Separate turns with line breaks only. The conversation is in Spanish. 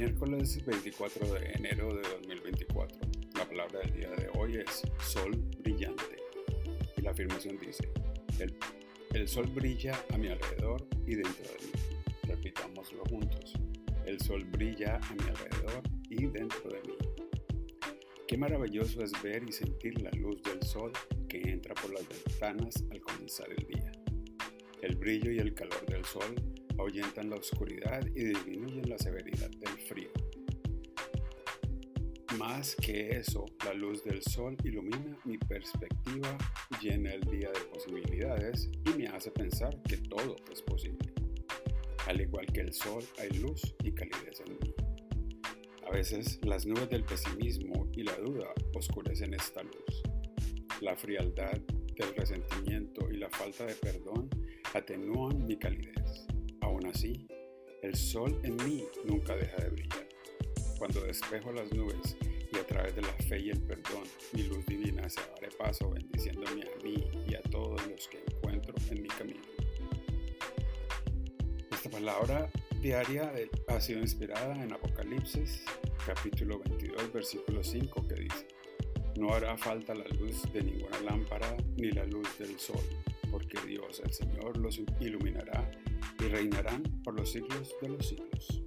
Miércoles 24 de enero de 2024. La palabra del día de hoy es sol brillante. Y la afirmación dice, el, el sol brilla a mi alrededor y dentro de mí. Repitámoslo juntos. El sol brilla a mi alrededor y dentro de mí. Qué maravilloso es ver y sentir la luz del sol que entra por las ventanas al comenzar el día. El brillo y el calor del sol ahuyentan la oscuridad y disminuyen la severidad frío. Más que eso, la luz del sol ilumina mi perspectiva, llena el día de posibilidades y me hace pensar que todo es posible. Al igual que el sol, hay luz y calidez en mí. A veces las nubes del pesimismo y la duda oscurecen esta luz. La frialdad del resentimiento y la falta de perdón atenúan mi calidez. El sol en mí nunca deja de brillar. Cuando despejo las nubes y a través de la fe y el perdón, mi luz divina se abre paso bendiciéndome a mí y a todos los que encuentro en mi camino. Esta palabra diaria ha sido inspirada en Apocalipsis capítulo 22 versículo 5 que dice, no hará falta la luz de ninguna lámpara ni la luz del sol, porque Dios el Señor los iluminará y reinarán por los siglos de los siglos.